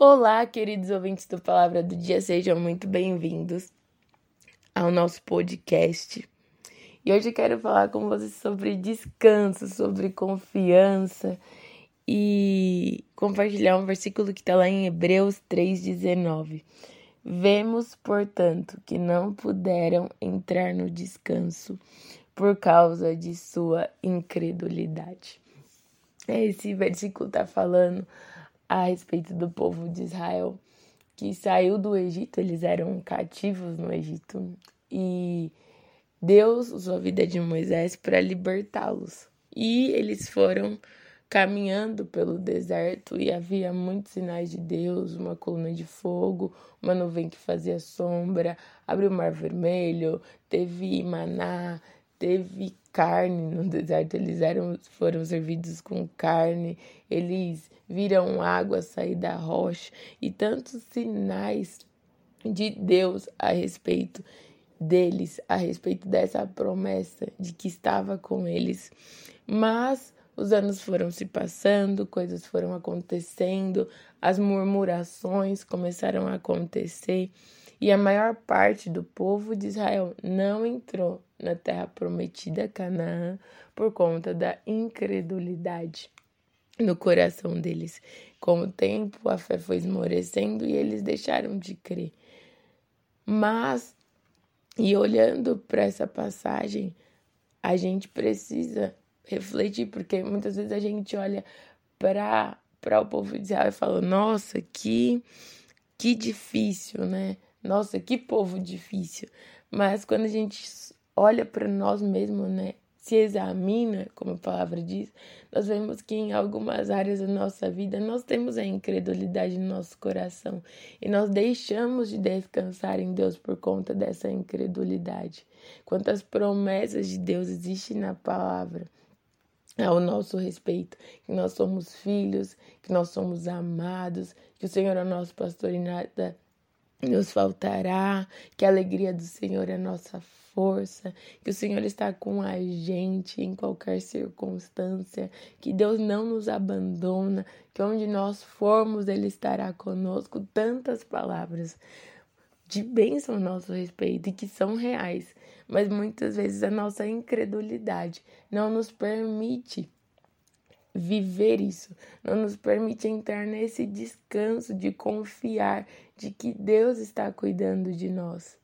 Olá, queridos ouvintes do Palavra do Dia, sejam muito bem-vindos ao nosso podcast. E hoje eu quero falar com vocês sobre descanso, sobre confiança e compartilhar um versículo que está lá em Hebreus 3,19. Vemos, portanto, que não puderam entrar no descanso por causa de sua incredulidade. Esse versículo está falando a respeito do povo de Israel que saiu do Egito, eles eram cativos no Egito e Deus usou a vida de Moisés para libertá-los. E eles foram caminhando pelo deserto e havia muitos sinais de Deus, uma coluna de fogo, uma nuvem que fazia sombra, abriu o mar vermelho, teve maná, teve carne no deserto, eles eram, foram servidos com carne, eles viram água sair da rocha e tantos sinais de Deus a respeito deles, a respeito dessa promessa de que estava com eles. Mas os anos foram se passando, coisas foram acontecendo, as murmurações começaram a acontecer e a maior parte do povo de Israel não entrou na terra prometida Canaã por conta da incredulidade no coração deles. Com o tempo, a fé foi esmorecendo e eles deixaram de crer. Mas, e olhando para essa passagem, a gente precisa refletir, porque muitas vezes a gente olha para o povo de Israel e fala: nossa, que, que difícil, né? Nossa, que povo difícil. Mas quando a gente olha para nós mesmos, né? Se examina, como a palavra diz, nós vemos que em algumas áreas da nossa vida nós temos a incredulidade no nosso coração e nós deixamos de descansar em Deus por conta dessa incredulidade. Quantas promessas de Deus existem na palavra ao nosso respeito, que nós somos filhos, que nós somos amados, que o Senhor é o nosso pastor e nada nos faltará, que a alegria do Senhor é nossa força, que o Senhor está com a gente em qualquer circunstância, que Deus não nos abandona, que onde nós formos, Ele estará conosco. Tantas palavras de bênção a nosso respeito e que são reais, mas muitas vezes a nossa incredulidade não nos permite viver isso, não nos permite entrar nesse descanso de confiar de que Deus está cuidando de nós.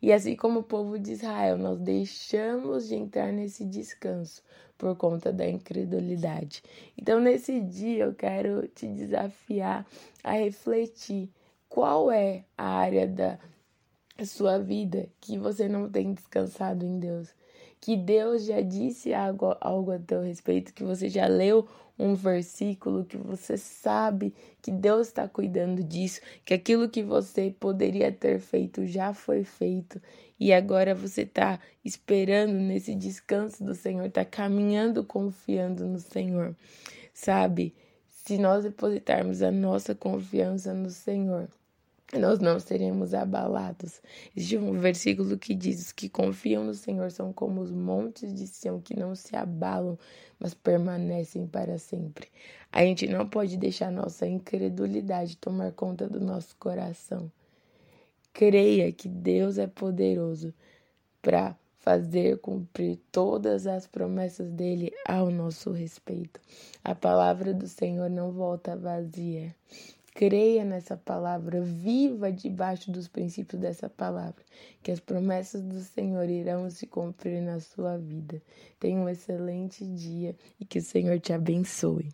E assim como o povo de Israel, nós deixamos de entrar nesse descanso por conta da incredulidade. Então, nesse dia, eu quero te desafiar a refletir qual é a área da sua vida que você não tem descansado em Deus que Deus já disse algo, algo a teu respeito, que você já leu um versículo, que você sabe que Deus está cuidando disso, que aquilo que você poderia ter feito já foi feito e agora você está esperando nesse descanso do Senhor, está caminhando confiando no Senhor, sabe? Se nós depositarmos a nossa confiança no Senhor, nós não seremos abalados. Existe um versículo que diz: que confiam no Senhor são como os montes de Sião que não se abalam, mas permanecem para sempre. A gente não pode deixar nossa incredulidade tomar conta do nosso coração. Creia que Deus é poderoso para fazer cumprir todas as promessas dele ao nosso respeito. A palavra do Senhor não volta vazia. Creia nessa palavra, viva debaixo dos princípios dessa palavra, que as promessas do Senhor irão se cumprir na sua vida. Tenha um excelente dia e que o Senhor te abençoe.